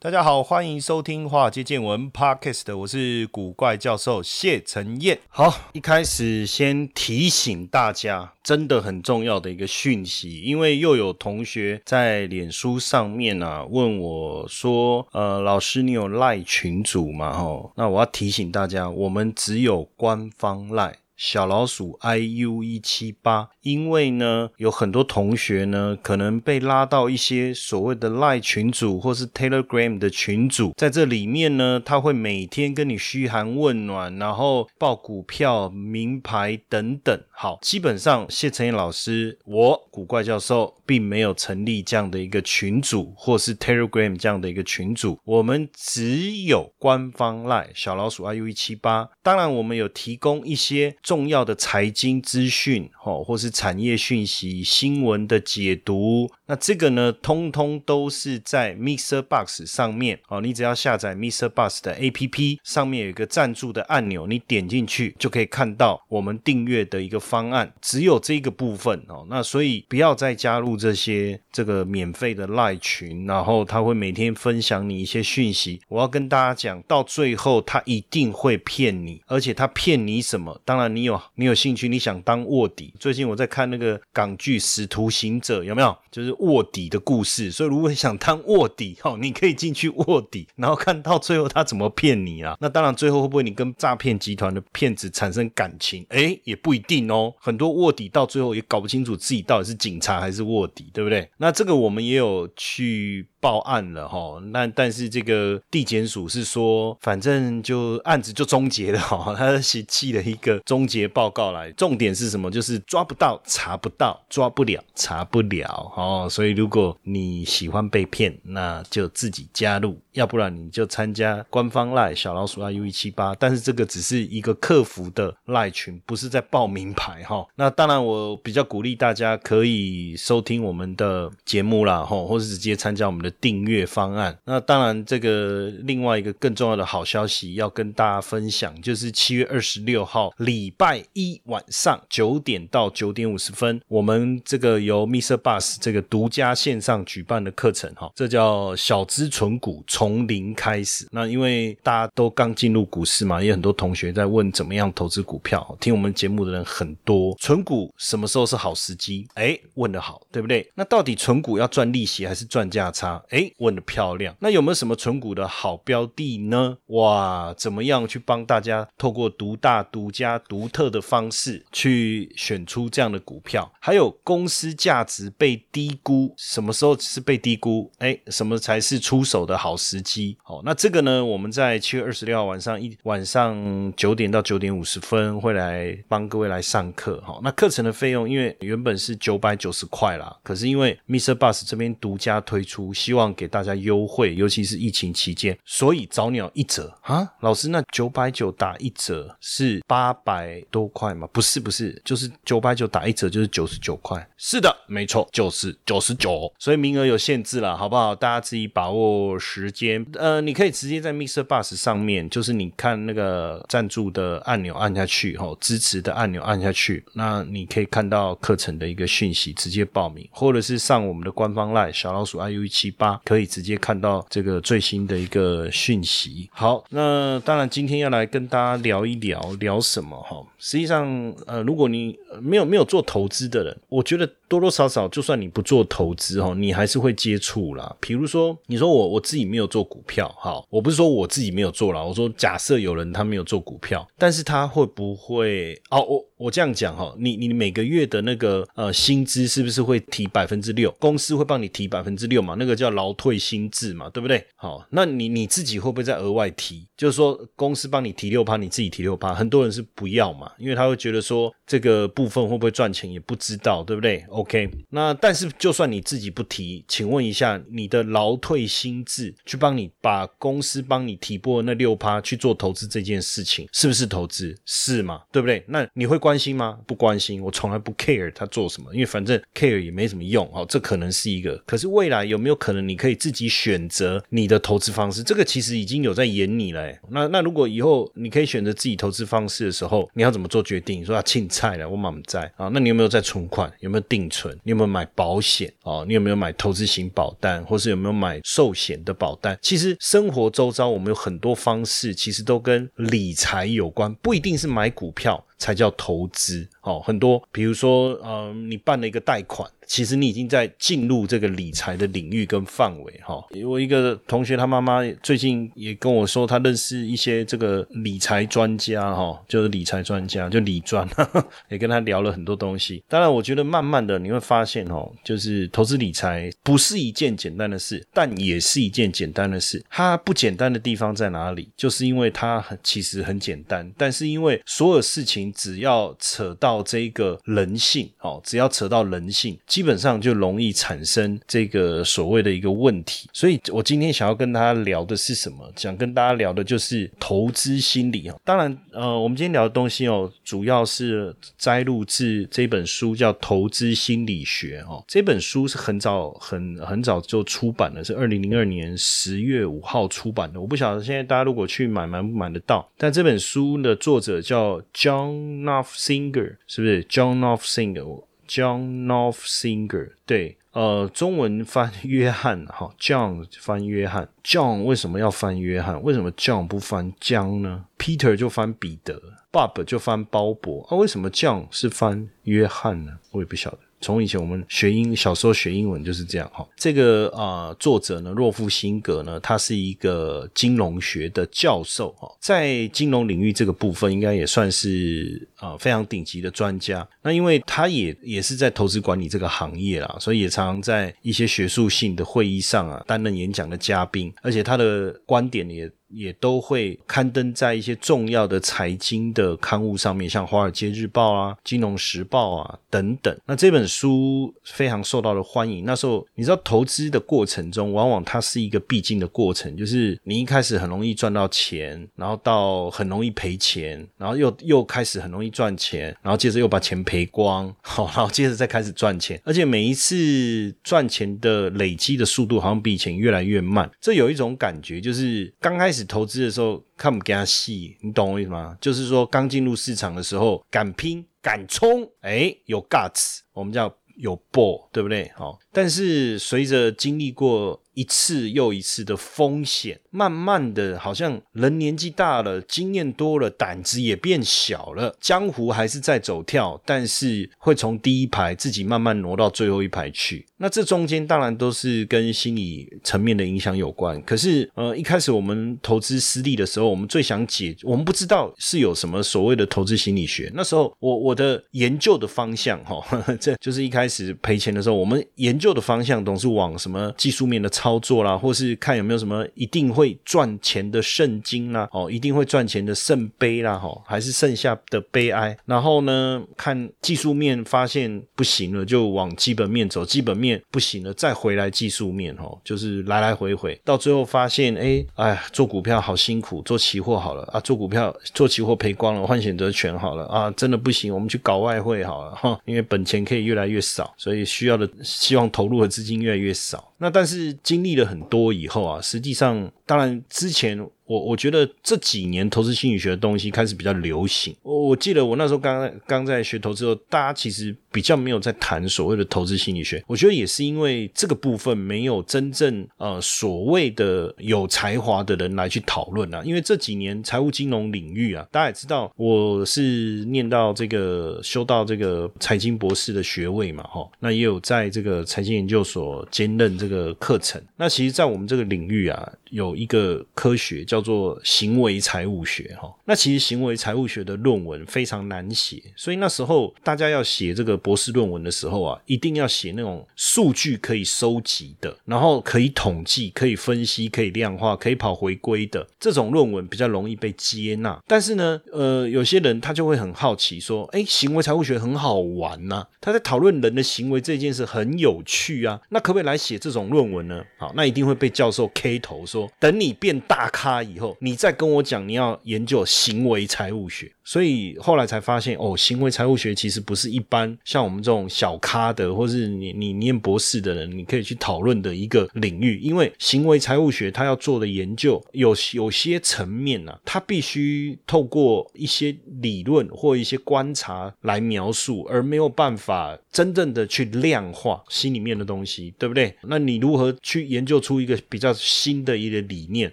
大家好，欢迎收听《华尔街见闻》Podcast，我是古怪教授谢承彦。好，一开始先提醒大家，真的很重要的一个讯息，因为又有同学在脸书上面啊问我说：“呃，老师，你有赖群组吗？”吼，那我要提醒大家，我们只有官方赖。小老鼠 iu 一七八，因为呢，有很多同学呢，可能被拉到一些所谓的 Line 群组或是 Telegram 的群组，在这里面呢，他会每天跟你嘘寒问暖，然后报股票、名牌等等。好，基本上谢承彦老师，我古怪教授并没有成立这样的一个群组，或是 Telegram 这样的一个群组，我们只有官方 Line 小老鼠 iu 一七八。当然，我们有提供一些。重要的财经资讯，哦，或是产业讯息、新闻的解读，那这个呢，通通都是在 Mr. Box 上面，哦，你只要下载 Mr. Box 的 APP，上面有一个赞助的按钮，你点进去就可以看到我们订阅的一个方案，只有这个部分哦，那所以不要再加入这些这个免费的赖群，然后他会每天分享你一些讯息，我要跟大家讲，到最后他一定会骗你，而且他骗你什么？当然。你有你有兴趣，你想当卧底？最近我在看那个港剧《使徒行者》，有没有？就是卧底的故事。所以如果想当卧底，哈，你可以进去卧底，然后看到最后他怎么骗你啊？那当然，最后会不会你跟诈骗集团的骗子产生感情？哎，也不一定哦。很多卧底到最后也搞不清楚自己到底是警察还是卧底，对不对？那这个我们也有去。报案了哈，那但是这个地检署是说，反正就案子就终结了哈，他是寄了一个终结报告来，重点是什么？就是抓不到、查不到、抓不了、查不了哦。所以如果你喜欢被骗，那就自己加入，要不然你就参加官方赖小老鼠 iu 一七八。但是这个只是一个客服的赖群，不是在报名牌哈。那当然，我比较鼓励大家可以收听我们的节目啦，哈，或是直接参加我们的。订阅方案，那当然，这个另外一个更重要的好消息要跟大家分享，就是七月二十六号礼拜一晚上九点到九点五十分，我们这个由 Mr. Bus 这个独家线上举办的课程，哈，这叫小资存股从零开始。那因为大家都刚进入股市嘛，也很多同学在问怎么样投资股票，听我们节目的人很多，存股什么时候是好时机？哎，问的好，对不对？那到底存股要赚利息还是赚价差？哎，问的漂亮。那有没有什么存股的好标的呢？哇，怎么样去帮大家透过独大、独家、独特的方式去选出这样的股票？还有公司价值被低估，什么时候是被低估？哎，什么才是出手的好时机？好，那这个呢，我们在七月二十六号晚上一晚上九点到九点五十分会来帮各位来上课。好，那课程的费用因为原本是九百九十块啦，可是因为 Mr. Bus 这边独家推出，希望望给大家优惠，尤其是疫情期间，所以早鸟一折啊！老师，那九百九打一折是八百多块吗？不是，不是，就是九百九打一折就是九十九块。是的，没错，就是九十九。所以名额有限制了，好不好？大家自己把握时间。呃，你可以直接在 Mr. Bus 上面，就是你看那个赞助的按钮按下去，哈，支持的按钮按下去，那你可以看到课程的一个讯息，直接报名，或者是上我们的官方 line 小老鼠 iu 一七八。可以直接看到这个最新的一个讯息。好，那当然今天要来跟大家聊一聊，聊什么哈？实际上，呃，如果你没有没有做投资的人，我觉得多多少少，就算你不做投资哈，你还是会接触啦。比如说，你说我我自己没有做股票，哈，我不是说我自己没有做啦，我说假设有人他没有做股票，但是他会不会哦？我我这样讲哈，你你每个月的那个呃薪资是不是会提百分之六？公司会帮你提百分之六嘛？那个叫劳退薪制嘛，对不对？好，那你你自己会不会再额外提？就是说公司帮你提六趴，你自己提六趴，很多人是不要嘛，因为他会觉得说这个部分会不会赚钱也不知道，对不对？OK，那但是就算你自己不提，请问一下，你的劳退薪制去帮你把公司帮你提拨那六趴去做投资这件事情，是不是投资？是嘛？对不对？那你会关关心吗？不关心，我从来不 care 他做什么，因为反正 care 也没什么用。好，这可能是一个。可是未来有没有可能你可以自己选择你的投资方式？这个其实已经有在演你了。那那如果以后你可以选择自己投资方式的时候，你要怎么做决定？说要清菜了，我满在啊？那你有没有在存款？有没有定存？你有没有买保险？哦，你有没有买投资型保单，或是有没有买寿险的保单？其实生活周遭我们有很多方式，其实都跟理财有关，不一定是买股票。才叫投资。哦，很多，比如说，呃，你办了一个贷款，其实你已经在进入这个理财的领域跟范围哈。我一个同学，他妈妈最近也跟我说，他认识一些这个理财专家哈，就是理财专家，就理专，也跟他聊了很多东西。当然，我觉得慢慢的你会发现哦，就是投资理财不是一件简单的事，但也是一件简单的事。它不简单的地方在哪里？就是因为它很其实很简单，但是因为所有事情。只要扯到这个人性，哦，只要扯到人性，基本上就容易产生这个所谓的一个问题。所以我今天想要跟大家聊的是什么？想跟大家聊的就是投资心理啊。当然，呃，我们今天聊的东西哦，主要是摘录自这本书，叫《投资心理学》哦。这本书是很早、很很早就出版的，是二零零二年十月五号出版的。我不晓得现在大家如果去买，买不买得到？但这本书的作者叫 John。North Singer 是不是 John North Singer？John North Singer 对，呃，中文翻约翰哈，John 翻约翰，John 为什么要翻约翰？为什么 John 不翻江呢？Peter 就翻彼得，Bob 就翻鲍勃，啊，为什么 John 是翻约翰呢？我也不晓得。从以前我们学英小时候学英文就是这样哈。这个啊作者呢，洛夫辛格呢，他是一个金融学的教授哈，在金融领域这个部分应该也算是啊非常顶级的专家。那因为他也也是在投资管理这个行业啦，所以也常常在一些学术性的会议上啊担任演讲的嘉宾，而且他的观点也。也都会刊登在一些重要的财经的刊物上面，像《华尔街日报》啊、《金融时报》啊等等。那这本书非常受到了欢迎。那时候你知道，投资的过程中，往往它是一个必经的过程，就是你一开始很容易赚到钱，然后到很容易赔钱，然后又 又开始很容易赚钱，然后接着又把钱赔光，好，然后接着再开始赚钱，而且每一次赚钱的累积的速度好像比以前越来越慢。这有一种感觉，就是刚开始。投资的时候看不给他细，你懂我意思吗？就是说刚进入市场的时候敢拼敢冲，哎，有 guts，我们叫有 ball，对不对？好，但是随着经历过一次又一次的风险。慢慢的，好像人年纪大了，经验多了，胆子也变小了。江湖还是在走跳，但是会从第一排自己慢慢挪到最后一排去。那这中间当然都是跟心理层面的影响有关。可是，呃，一开始我们投资失利的时候，我们最想解，我们不知道是有什么所谓的投资心理学。那时候，我我的研究的方向，哈，这就是一开始赔钱的时候，我们研究的方向总是往什么技术面的操操作啦，或是看有没有什么一定。会赚钱的圣经啦，哦，一定会赚钱的圣杯啦，哈，还是剩下的悲哀。然后呢，看技术面发现不行了，就往基本面走；基本面不行了，再回来技术面，哈，就是来来回回，到最后发现，哎，哎，做股票好辛苦，做期货好了啊，做股票做期货赔光了，换选择权好了啊，真的不行，我们去搞外汇好了，哈，因为本钱可以越来越少，所以需要的希望投入的资金越来越少。那但是经历了很多以后啊，实际上。当然，之前。我我觉得这几年投资心理学的东西开始比较流行。我我记得我那时候刚刚在学投资的时候，大家其实比较没有在谈所谓的投资心理学。我觉得也是因为这个部分没有真正呃所谓的有才华的人来去讨论啊。因为这几年财务金融领域啊，大家也知道，我是念到这个修到这个财经博士的学位嘛，哈，那也有在这个财经研究所兼任这个课程。那其实，在我们这个领域啊，有一个科学叫做行为财务学哈。那其实行为财务学的论文非常难写，所以那时候大家要写这个博士论文的时候啊，一定要写那种数据可以收集的，然后可以统计、可以分析、可以量化、可以跑回归的这种论文比较容易被接纳。但是呢，呃，有些人他就会很好奇说，哎，行为财务学很好玩呐，他在讨论人的行为这件事很有趣啊，那可不可以来写这种论文呢？好，那一定会被教授 K 头说，等你变大咖以后，你再跟我讲你要研究行为财务学。所以后来才发现，哦，行为财务学其实不是一般像我们这种小咖的，或是你你念博士的人，你可以去讨论的一个领域。因为行为财务学它要做的研究有有些层面呢，它必须透过一些理论或一些观察来描述，而没有办法真正的去量化心里面的东西，对不对？那你如何去研究出一个比较新的一个理念，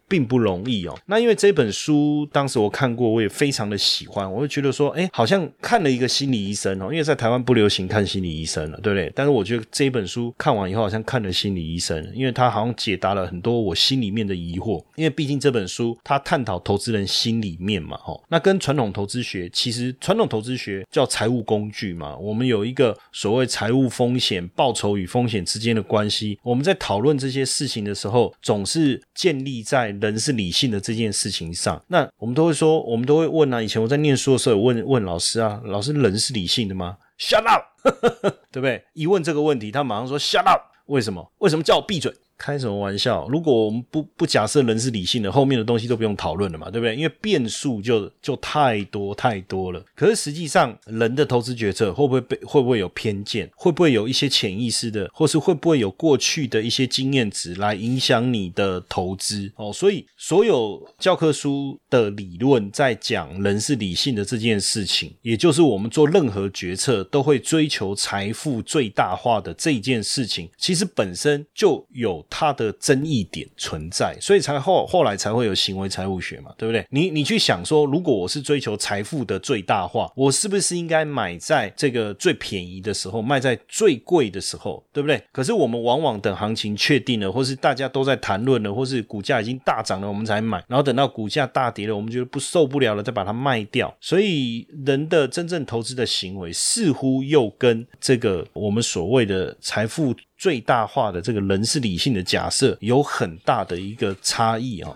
并不容易哦。那因为这本书当时我看过，我也非常的喜欢。我会觉得说，哎，好像看了一个心理医生哦，因为在台湾不流行看心理医生了，对不对？但是我觉得这一本书看完以后，好像看了心理医生，因为他好像解答了很多我心里面的疑惑。因为毕竟这本书它探讨投资人心里面嘛，哦，那跟传统投资学其实传统投资学叫财务工具嘛，我们有一个所谓财务风险、报酬与风险之间的关系。我们在讨论这些事情的时候，总是建立在人是理性的这件事情上。那我们都会说，我们都会问啊，以前我在念。说时候问问老师啊，老师人是理性的吗？Shut up，对不对？一问这个问题，他马上说 Shut up，为什么？为什么叫我闭嘴？开什么玩笑？如果我们不不假设人是理性的，后面的东西都不用讨论了嘛，对不对？因为变数就就太多太多了。可是实际上，人的投资决策会不会被会不会有偏见？会不会有一些潜意识的，或是会不会有过去的一些经验值来影响你的投资？哦，所以所有教科书的理论在讲人是理性的这件事情，也就是我们做任何决策都会追求财富最大化的这件事情，其实本身就有。它的争议点存在，所以才后后来才会有行为财务学嘛，对不对？你你去想说，如果我是追求财富的最大化，我是不是应该买在这个最便宜的时候，卖在最贵的时候，对不对？可是我们往往等行情确定了，或是大家都在谈论了，或是股价已经大涨了，我们才买，然后等到股价大跌了，我们觉得不受不了了，再把它卖掉。所以人的真正投资的行为，似乎又跟这个我们所谓的财富。最大化的这个人是理性的假设有很大的一个差异啊。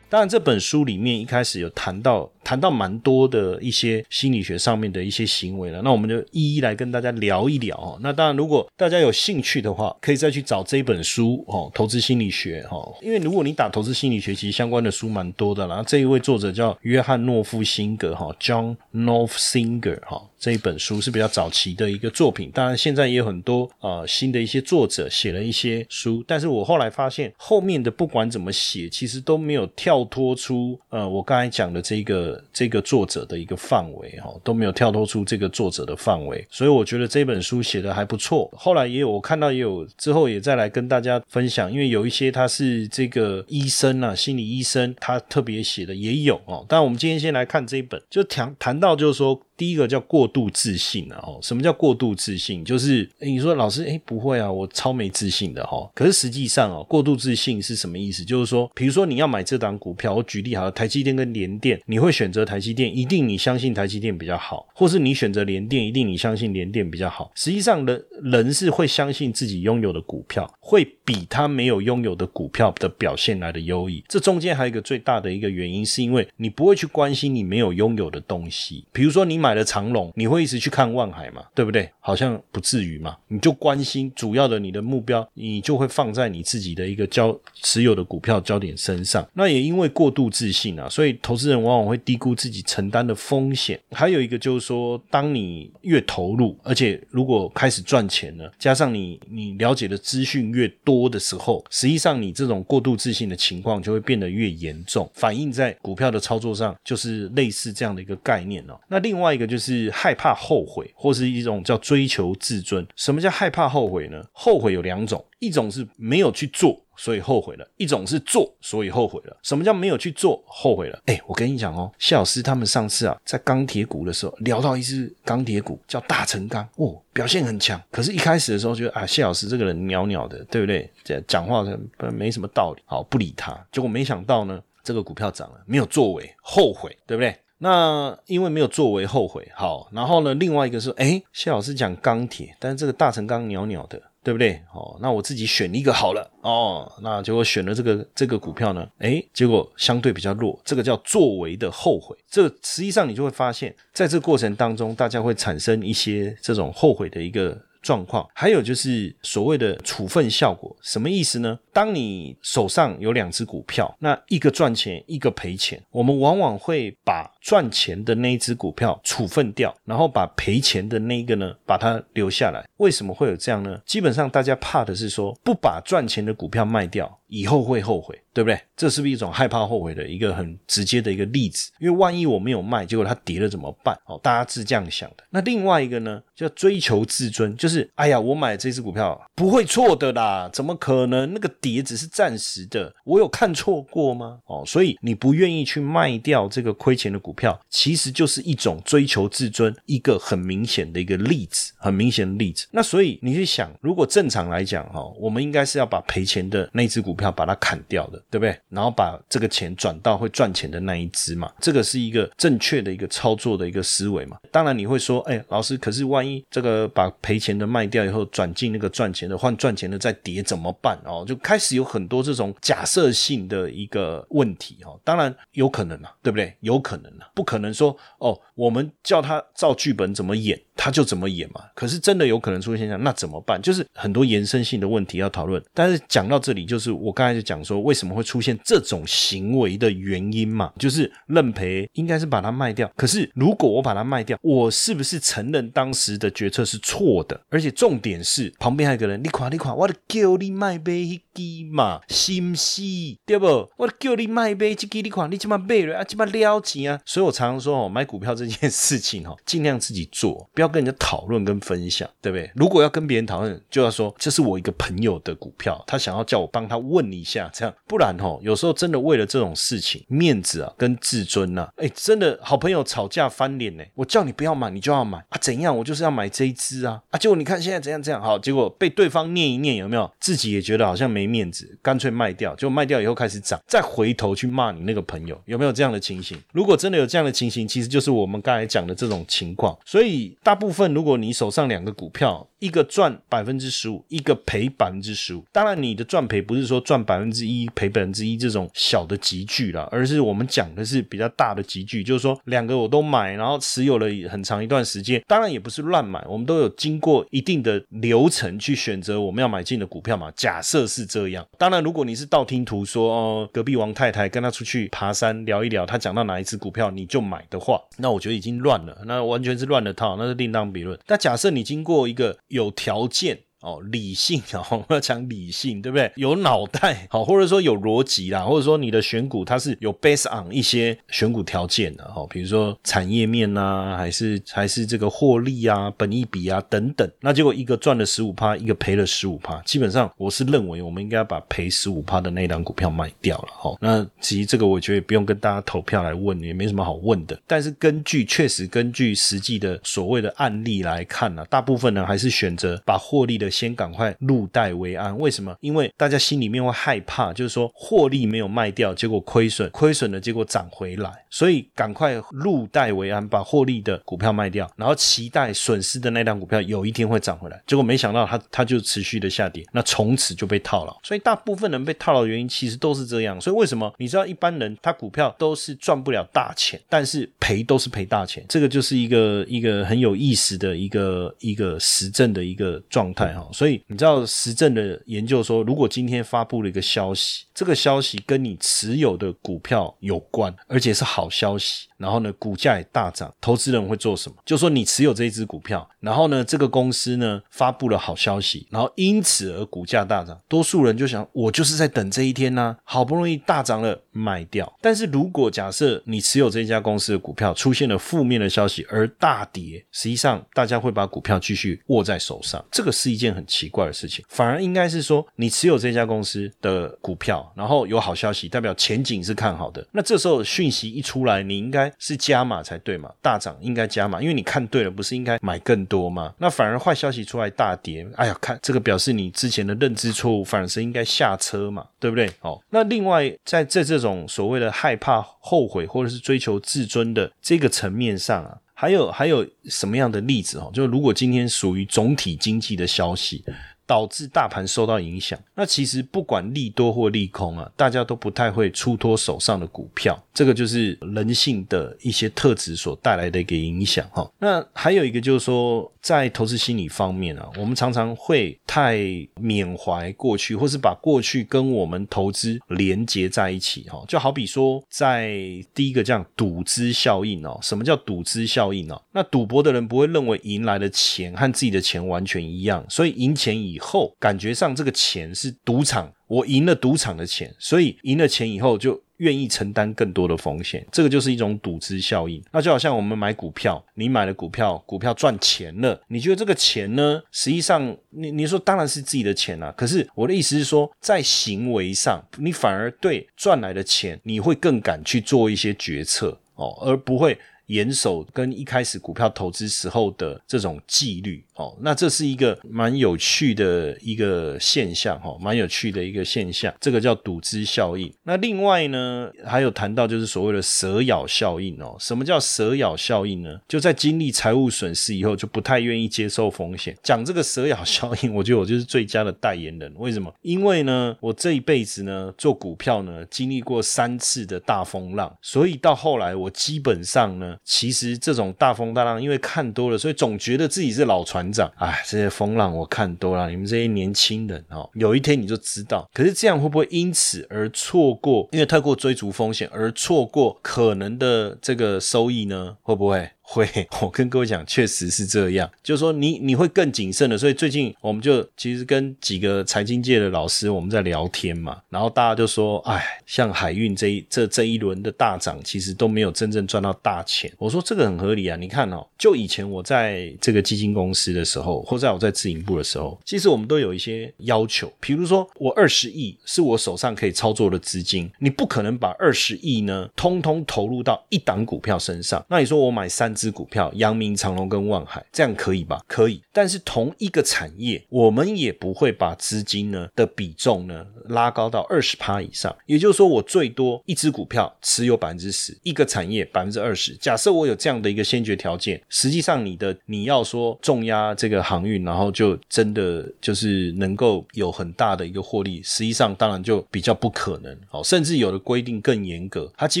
当然，这本书里面一开始有谈到。谈到蛮多的一些心理学上面的一些行为了，那我们就一一来跟大家聊一聊哦。那当然，如果大家有兴趣的话，可以再去找这本书哦，《投资心理学》哈。因为如果你打投资心理学，其实相关的书蛮多的。啦这一位作者叫约翰诺夫辛格哈，John Northinger 哈，这一本书是比较早期的一个作品。当然，现在也有很多啊新的一些作者写了一些书，但是我后来发现后面的不管怎么写，其实都没有跳脱出呃我刚才讲的这个。这个作者的一个范围哈都没有跳脱出这个作者的范围，所以我觉得这本书写的还不错。后来也有我看到也有之后也再来跟大家分享，因为有一些他是这个医生啊，心理医生，他特别写的也有哦。但我们今天先来看这一本，就谈谈到就是说。第一个叫过度自信啊，哦，什么叫过度自信？就是你说老师，哎，不会啊，我超没自信的哈。可是实际上哦，过度自信是什么意思？就是说，比如说你要买这档股票，我举例好了，台积电跟联电，你会选选择台积电，一定你相信台积电比较好，或是你选择联电，一定你相信联电比较好。实际上，人人是会相信自己拥有的股票，会比他没有拥有的股票的表现来的优异。这中间还有一个最大的一个原因，是因为你不会去关心你没有拥有的东西。比如说，你买了长隆，你会一直去看万海嘛？对不对？好像不至于嘛。你就关心主要的你的目标，你就会放在你自己的一个交持有的股票焦点身上。那也因为过度自信啊，所以投资人往往会低估自己承担的风险。还有一个就是说，当你越投入，而且如果开始赚钱了，加上你你了解的资讯越多多的时候，实际上你这种过度自信的情况就会变得越严重，反映在股票的操作上，就是类似这样的一个概念哦。那另外一个就是害怕后悔，或是一种叫追求自尊。什么叫害怕后悔呢？后悔有两种，一种是没有去做。所以后悔了，一种是做，所以后悔了。什么叫没有去做后悔了？哎，我跟你讲哦，谢老师他们上次啊，在钢铁股的时候聊到一只钢铁股叫大成钢，哦，表现很强。可是，一开始的时候觉得啊，谢老师这个人袅袅的，对不对？这讲话没什么道理，好不理他。结果没想到呢，这个股票涨了，没有作为，后悔，对不对？那因为没有作为，后悔。好，然后呢，另外一个是，哎，谢老师讲钢铁，但是这个大成钢袅袅的。对不对？哦，那我自己选一个好了哦。那结果选了这个这个股票呢？诶，结果相对比较弱，这个叫作为的后悔。这实际上你就会发现，在这个过程当中，大家会产生一些这种后悔的一个状况。还有就是所谓的处分效果，什么意思呢？当你手上有两只股票，那一个赚钱，一个赔钱，我们往往会把赚钱的那一只股票处分掉，然后把赔钱的那一个呢，把它留下来。为什么会有这样呢？基本上大家怕的是说，不把赚钱的股票卖掉，以后会后悔，对不对？这是不是一种害怕后悔的一个很直接的一个例子？因为万一我没有卖，结果它跌了怎么办？哦，大家是这样想的。那另外一个呢，叫追求自尊，就是哎呀，我买这只股票不会错的啦，怎么可能那个？跌只是暂时的，我有看错过吗？哦，所以你不愿意去卖掉这个亏钱的股票，其实就是一种追求自尊，一个很明显的一个例子，很明显的例子。那所以你去想，如果正常来讲，哈，我们应该是要把赔钱的那只股票把它砍掉的，对不对？然后把这个钱转到会赚钱的那一只嘛，这个是一个正确的一个操作的一个思维嘛。当然你会说，哎，老师，可是万一这个把赔钱的卖掉以后，转进那个赚钱的，换赚钱的再跌怎么办？哦，就。开始有很多这种假设性的一个问题哦，当然有可能啊，对不对？有可能啊，不可能说哦，我们叫他照剧本怎么演。他就怎么演嘛？可是真的有可能出现现象，那怎么办？就是很多延伸性的问题要讨论。但是讲到这里，就是我我刚才就讲说，为什么会出现这种行为的原因嘛？就是认赔应该是把它卖掉。可是如果我把它卖掉，我是不是承认当时的决策是错的？而且重点是旁边还有个人，你垮你垮，我的叫你卖杯支嘛，心死对不？我叫你卖杯一支，你看你怎么卖了啊？怎么了钱啊？所以我常常说哦，买股票这件事情哦，尽量自己做。不要跟人家讨论跟分享，对不对？如果要跟别人讨论，就要说这是我一个朋友的股票，他想要叫我帮他问一下，这样不然哦，有时候真的为了这种事情，面子啊跟自尊呐，哎，真的好朋友吵架翻脸呢。我叫你不要买，你就要买啊？怎样？我就是要买这一支啊啊！结果你看现在怎样怎样好，结果被对方念一念，有没有？自己也觉得好像没没面子，干脆卖掉。就卖掉以后开始涨，再回头去骂你那个朋友，有没有这样的情形？如果真的有这样的情形，其实就是我们刚才讲的这种情况。所以大部分，如果你手上两个股票，一个赚百分之十五，一个赔百分之十五。当然，你的赚赔不是说赚百分之一赔百分之一这种小的集聚了，而是我们讲的是比较大的集聚，就是说两个我都买，然后持有了很长一段时间。当然也不是乱买，我们都有经过一定的流程去选择我们要买进的股票嘛。假设是这样，当然如果你是道听途说哦，隔壁王太太跟他出去爬山聊一聊，他讲到哪一只股票你就买的话，那我觉得已经乱了，那完全是乱了套，那是另当别论。那假设你经过一个有条件。哦，理性哦，我要讲理性，对不对？有脑袋，好，或者说有逻辑啦，或者说你的选股它是有 base on 一些选股条件的，哈，比如说产业面呐，还是还是这个获利啊、本益比啊等等。那结果一个赚了十五趴，一个赔了十五趴，基本上我是认为我们应该把赔十五趴的那一档股票卖掉了，哈。那其实这个我觉得不用跟大家投票来问，也没什么好问的。但是根据确实根据实际的所谓的案例来看呢，大部分呢还是选择把获利的。先赶快入袋为安。为什么？因为大家心里面会害怕，就是说获利没有卖掉，结果亏损，亏损的结果涨回来，所以赶快入袋为安，把获利的股票卖掉，然后期待损失的那辆股票有一天会涨回来。结果没想到它它就持续的下跌，那从此就被套牢。所以大部分人被套牢的原因其实都是这样。所以为什么你知道一般人他股票都是赚不了大钱，但是赔都是赔大钱，这个就是一个一个很有意思的一个一个实证的一个状态哈。所以你知道实证的研究说，如果今天发布了一个消息，这个消息跟你持有的股票有关，而且是好消息，然后呢股价也大涨，投资人会做什么？就说你持有这一只股票，然后呢这个公司呢发布了好消息，然后因此而股价大涨，多数人就想我就是在等这一天呢，好不容易大涨了卖掉。但是如果假设你持有这家公司的股票出现了负面的消息而大跌，实际上大家会把股票继续握在手上，这个是一件很奇怪的事情。反而应该是说，你持有这家公司的股票，然后有好消息，代表前景是看好的。那这时候讯息一出来，你应该是加码才对嘛？大涨应该加码，因为你看对了，不是应该买更多吗？那反而坏消息出来大跌，哎呀，看这个表示你之前的认知错误，反而是应该下车嘛，对不对？哦，那另外在在这种所谓的害怕、后悔或者是追求自尊的这个层面上啊，还有还有什么样的例子哦？就如果今天属于总体经济的消息。导致大盘受到影响。那其实不管利多或利空啊，大家都不太会出脱手上的股票。这个就是人性的一些特质所带来的一个影响哈。那还有一个就是说，在投资心理方面啊，我们常常会太缅怀过去，或是把过去跟我们投资连接在一起哈。就好比说，在第一个这样赌资效应哦。什么叫赌资效应哦？那赌博的人不会认为赢来的钱和自己的钱完全一样，所以赢钱以以后，感觉上这个钱是赌场，我赢了赌场的钱，所以赢了钱以后就愿意承担更多的风险，这个就是一种赌资效应。那就好像我们买股票，你买了股票，股票赚钱了，你觉得这个钱呢？实际上，你你说当然是自己的钱啊。可是我的意思是说，在行为上，你反而对赚来的钱，你会更敢去做一些决策哦，而不会严守跟一开始股票投资时候的这种纪律。哦，那这是一个蛮有趣的一个现象哈，蛮有趣的一个现象，这个叫赌资效应。那另外呢，还有谈到就是所谓的蛇咬效应哦。什么叫蛇咬效应呢？就在经历财务损失以后，就不太愿意接受风险。讲这个蛇咬效应，我觉得我就是最佳的代言人。为什么？因为呢，我这一辈子呢做股票呢，经历过三次的大风浪，所以到后来我基本上呢，其实这种大风大浪，因为看多了，所以总觉得自己是老船。长，哎，这些风浪我看多了，你们这些年轻人哦，有一天你就知道。可是这样会不会因此而错过？因为太过追逐风险而错过可能的这个收益呢？会不会？会，我跟各位讲，确实是这样。就是说，你你会更谨慎的。所以最近我们就其实跟几个财经界的老师我们在聊天嘛，然后大家就说，哎，像海运这一这这一轮的大涨，其实都没有真正赚到大钱。我说这个很合理啊，你看哦，就以前我在这个基金公司的时候，或在我在自营部的时候，其实我们都有一些要求，比如说我二十亿是我手上可以操作的资金，你不可能把二十亿呢通通投入到一档股票身上。那你说我买三。支股票，阳明、长隆跟万海，这样可以吧？可以。但是同一个产业，我们也不会把资金呢的比重呢拉高到二十趴以上。也就是说，我最多一只股票持有百分之十，一个产业百分之二十。假设我有这样的一个先决条件，实际上你的你要说重压这个航运，然后就真的就是能够有很大的一个获利，实际上当然就比较不可能。哦，甚至有的规定更严格，它基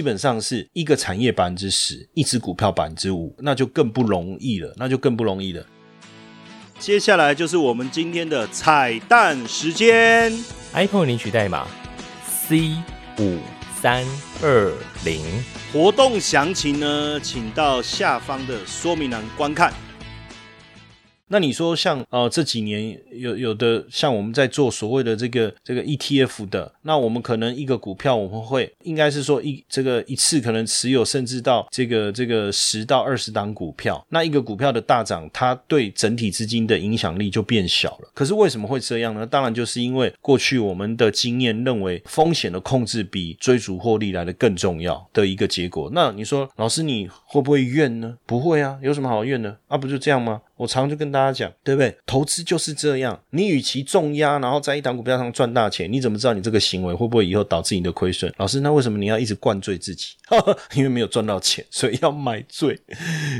本上是一个产业百分之十，一只股票百分之五。那就更不容易了，那就更不容易了。接下来就是我们今天的彩蛋时间，iPhone 领取代码 C 五三二零，活动详情呢，请到下方的说明栏观看。那你说像呃这几年有有的像我们在做所谓的这个这个 ETF 的，那我们可能一个股票我们会应该是说一这个一次可能持有甚至到这个这个十到二十档股票，那一个股票的大涨，它对整体资金的影响力就变小了。可是为什么会这样呢？当然就是因为过去我们的经验认为风险的控制比追逐获利来的更重要的一个结果。那你说老师你会不会怨呢？不会啊，有什么好怨的啊？不就这样吗？我常常就跟大家讲，对不对？投资就是这样，你与其重压，然后在一档股票上赚大钱，你怎么知道你这个行为会不会以后导致你的亏损？老师，那为什么你要一直灌醉自己？因为没有赚到钱，所以要买醉，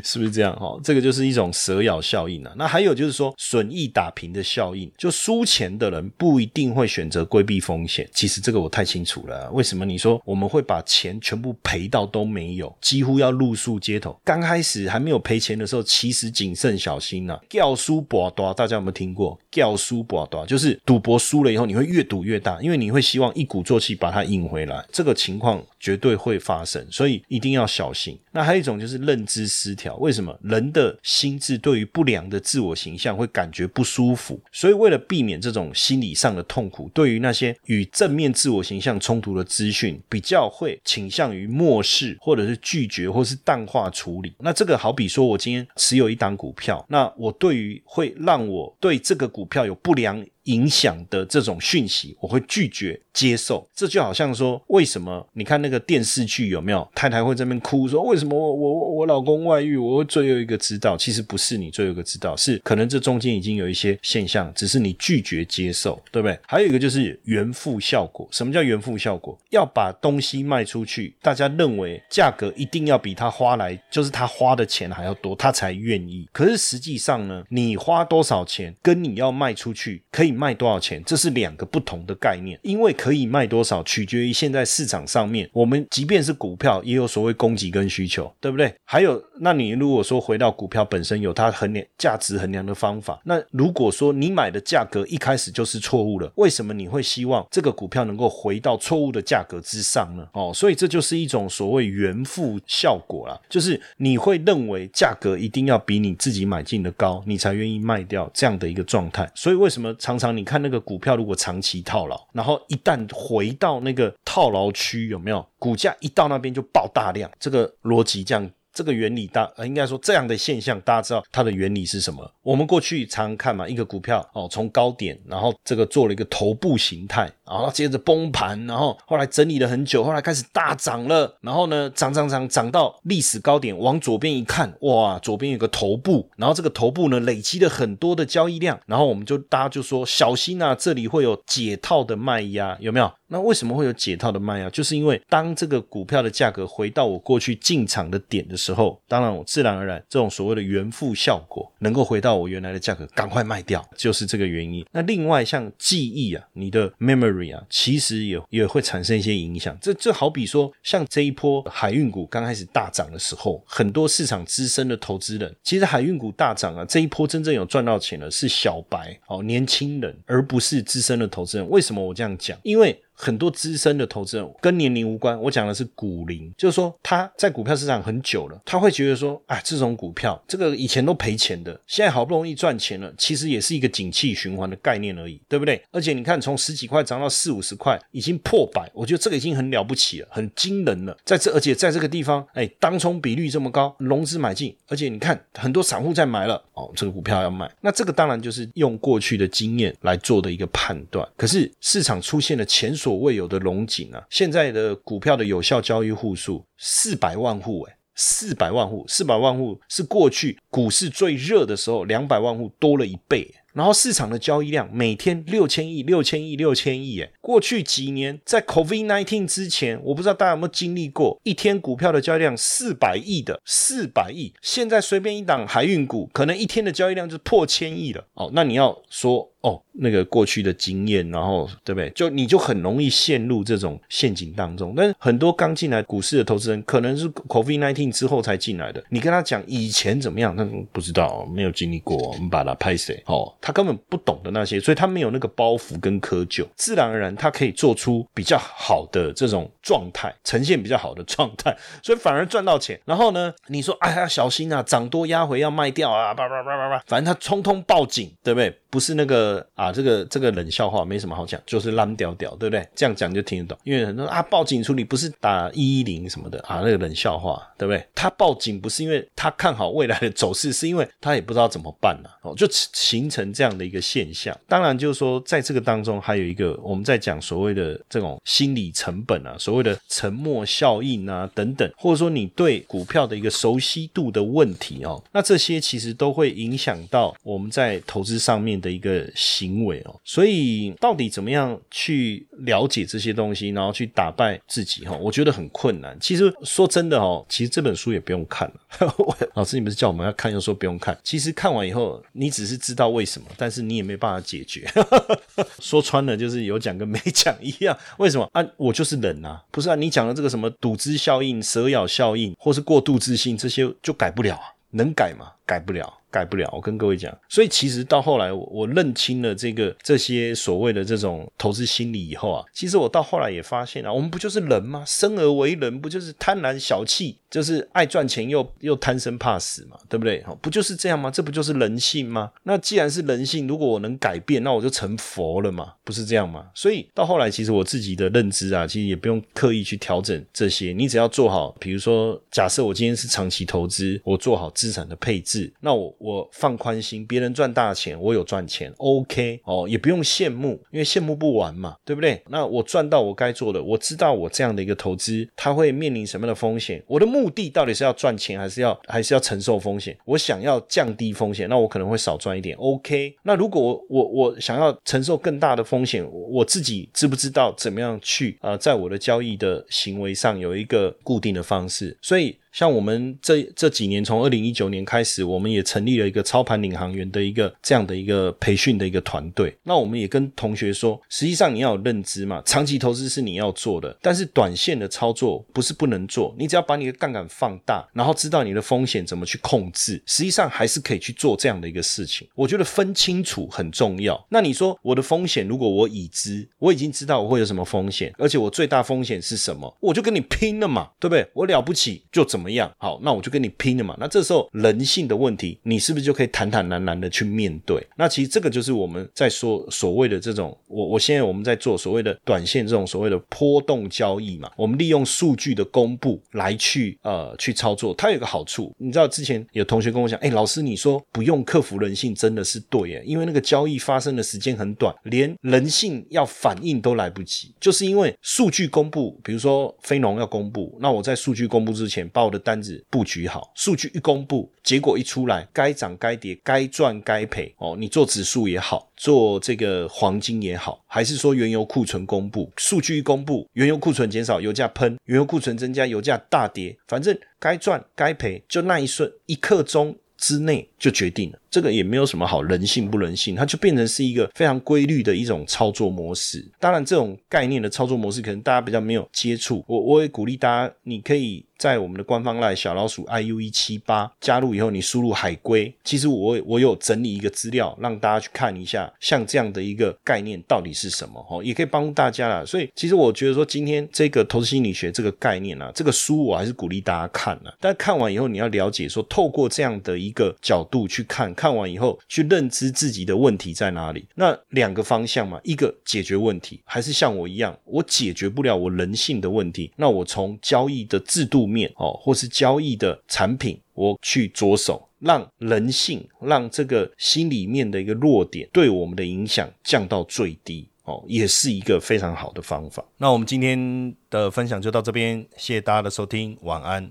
是不是这样？哈，这个就是一种蛇咬效应啊。那还有就是说损益打平的效应，就输钱的人不一定会选择规避风险。其实这个我太清楚了。为什么你说我们会把钱全部赔到都没有，几乎要露宿街头？刚开始还没有赔钱的时候，其实谨慎小心呐。教书博多，大家有没有听过？掉输博多就是赌博输了以后，你会越赌越大，因为你会希望一鼓作气把它赢回来。这个情况绝对会发生。所以一定要小心。那还有一种就是认知失调。为什么人的心智对于不良的自我形象会感觉不舒服？所以为了避免这种心理上的痛苦，对于那些与正面自我形象冲突的资讯，比较会倾向于漠视，或者是拒绝，或是淡化处理。那这个好比说，我今天持有一档股票，那我对于会让我对这个股股票有不良。影响的这种讯息，我会拒绝接受。这就好像说，为什么你看那个电视剧有没有太太会这边哭说，为什么我我我老公外遇，我会最后一个知道？其实不是你最后一个知道，是可能这中间已经有一些现象，只是你拒绝接受，对不对？还有一个就是原付效果。什么叫原付效果？要把东西卖出去，大家认为价格一定要比他花来，就是他花的钱还要多，他才愿意。可是实际上呢，你花多少钱，跟你要卖出去可以。卖多少钱？这是两个不同的概念，因为可以卖多少取决于现在市场上面，我们即便是股票也有所谓供给跟需求，对不对？还有，那你如果说回到股票本身有它衡量价值衡量的方法，那如果说你买的价格一开始就是错误了，为什么你会希望这个股票能够回到错误的价格之上呢？哦，所以这就是一种所谓原付效果啦，就是你会认为价格一定要比你自己买进的高，你才愿意卖掉这样的一个状态。所以为什么常常你看那个股票，如果长期套牢，然后一旦回到那个套牢区，有没有股价一到那边就爆大量？这个逻辑这样。这个原理大，呃，应该说这样的现象，大家知道它的原理是什么？我们过去常看嘛，一个股票哦，从高点，然后这个做了一个头部形态，然后接着崩盘，然后后来整理了很久，后来开始大涨了，然后呢，涨涨涨涨到历史高点，往左边一看，哇，左边有个头部，然后这个头部呢累积了很多的交易量，然后我们就大家就说小心啊，这里会有解套的卖压，有没有？那为什么会有解套的卖压？就是因为当这个股票的价格回到我过去进场的点的时时候，当然我自然而然这种所谓的原付效果能够回到我原来的价格，赶快卖掉，就是这个原因。那另外像记忆啊，你的 memory 啊，其实也也会产生一些影响。这这好比说，像这一波海运股刚开始大涨的时候，很多市场资深的投资人，其实海运股大涨啊，这一波真正有赚到钱的是小白哦，年轻人，而不是资深的投资人。为什么我这样讲？因为很多资深的投资人跟年龄无关，我讲的是股龄，就是说他在股票市场很久了，他会觉得说，啊，这种股票这个以前都赔钱的，现在好不容易赚钱了，其实也是一个景气循环的概念而已，对不对？而且你看，从十几块涨到四五十块，已经破百，我觉得这个已经很了不起了，很惊人了。在这，而且在这个地方，哎，当冲比率这么高，融资买进，而且你看很多散户在买了，哦，这个股票要卖，那这个当然就是用过去的经验来做的一个判断。可是市场出现了前所未有的龙井啊！现在的股票的有效交易户数四百万户，哎，四百万户，四百万户是过去股市最热的时候两百万户多了一倍。然后市场的交易量每天六千亿、六千亿、六千亿，哎，过去几年在 COVID nineteen 之前，我不知道大家有没有经历过一天股票的交易量四百亿的四百亿，现在随便一档海运股，可能一天的交易量就破千亿了。哦，那你要说。哦，那个过去的经验，然后对不对？就你就很容易陷入这种陷阱当中。但是很多刚进来股市的投资人，可能是 COVID nineteen 之后才进来的。你跟他讲以前怎么样，他不知道，没有经历过。我们把他拍死哦，他根本不懂的那些，所以他没有那个包袱跟窠臼，自然而然他可以做出比较好的这种状态，呈现比较好的状态，所以反而赚到钱。然后呢，你说哎呀，小心啊，涨多压回要卖掉啊，叭叭叭叭叭，反正他通通报警，对不对？不是那个。啊，这个这个冷笑话没什么好讲，就是烂屌屌，对不对？这样讲就听得懂。因为很多啊，报警处理不是打一一零什么的啊，那个冷笑话，对不对？他报警不是因为他看好未来的走势，是因为他也不知道怎么办呢？哦，就形成这样的一个现象。当然，就是说在这个当中还有一个我们在讲所谓的这种心理成本啊，所谓的沉默效应啊等等，或者说你对股票的一个熟悉度的问题哦，那这些其实都会影响到我们在投资上面的一个行为哦。所以到底怎么样去了解这些东西，然后去打败自己哈？我觉得很困难。其实说真的哦，其实这本书也不用看了。老师，你不是叫我们要看，又说不用看。其实看完以后，你只是知道为什么，但是你也没办法解决。说穿了，就是有讲跟没讲一样。为什么啊？我就是人啊，不是啊？你讲的这个什么赌资效应、蛇咬效应，或是过度自信，这些就改不了啊？能改吗？改不了。改不了，我跟各位讲，所以其实到后来，我我认清了这个这些所谓的这种投资心理以后啊，其实我到后来也发现啊，我们不就是人吗？生而为人，不就是贪婪小气，就是爱赚钱又又贪生怕死嘛，对不对？不就是这样吗？这不就是人性吗？那既然是人性，如果我能改变，那我就成佛了嘛，不是这样吗？所以到后来，其实我自己的认知啊，其实也不用刻意去调整这些，你只要做好，比如说，假设我今天是长期投资，我做好资产的配置，那我。我放宽心，别人赚大钱，我有赚钱，OK 哦，也不用羡慕，因为羡慕不完嘛，对不对？那我赚到我该做的，我知道我这样的一个投资，它会面临什么样的风险？我的目的到底是要赚钱，还是要还是要承受风险？我想要降低风险，那我可能会少赚一点，OK。那如果我我我想要承受更大的风险，我自己知不知道怎么样去呃，在我的交易的行为上有一个固定的方式？所以。像我们这这几年，从二零一九年开始，我们也成立了一个操盘领航员的一个这样的一个培训的一个团队。那我们也跟同学说，实际上你要有认知嘛，长期投资是你要做的，但是短线的操作不是不能做。你只要把你的杠杆放大，然后知道你的风险怎么去控制，实际上还是可以去做这样的一个事情。我觉得分清楚很重要。那你说我的风险，如果我已知，我已经知道我会有什么风险，而且我最大风险是什么，我就跟你拼了嘛，对不对？我了不起就怎么怎么样？好，那我就跟你拼了嘛。那这时候人性的问题，你是不是就可以坦坦然然的去面对？那其实这个就是我们在说所谓的这种，我我现在我们在做所谓的短线这种所谓的波动交易嘛。我们利用数据的公布来去呃去操作，它有个好处，你知道之前有同学跟我讲，哎，老师你说不用克服人性真的是对耶，因为那个交易发生的时间很短，连人性要反应都来不及，就是因为数据公布，比如说非农要公布，那我在数据公布之前报的单子。布局好，数据一公布，结果一出来，该涨该跌，该赚该赔哦。你做指数也好，做这个黄金也好，还是说原油库存公布，数据一公布，原油库存减少，油价喷；原油库存增加，油价大跌。反正该赚该赔，就那一瞬一刻钟之内就决定了。这个也没有什么好人性不人性，它就变成是一个非常规律的一种操作模式。当然，这种概念的操作模式可能大家比较没有接触。我我也鼓励大家，你可以在我们的官方赖小老鼠 iu 一七八加入以后，你输入海龟。其实我我有整理一个资料，让大家去看一下，像这样的一个概念到底是什么哦，也可以帮助大家啦。所以，其实我觉得说今天这个投资心理学这个概念啊，这个书我还是鼓励大家看啊。但看完以后，你要了解说，透过这样的一个角度去看。看完以后，去认知自己的问题在哪里。那两个方向嘛，一个解决问题，还是像我一样，我解决不了我人性的问题。那我从交易的制度面哦，或是交易的产品，我去着手，让人性，让这个心里面的一个弱点对我们的影响降到最低哦，也是一个非常好的方法。那我们今天的分享就到这边，谢谢大家的收听，晚安。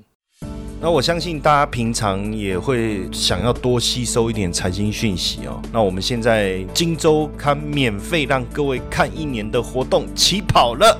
那我相信大家平常也会想要多吸收一点财经讯息哦。那我们现在《金周刊》免费让各位看一年的活动起跑了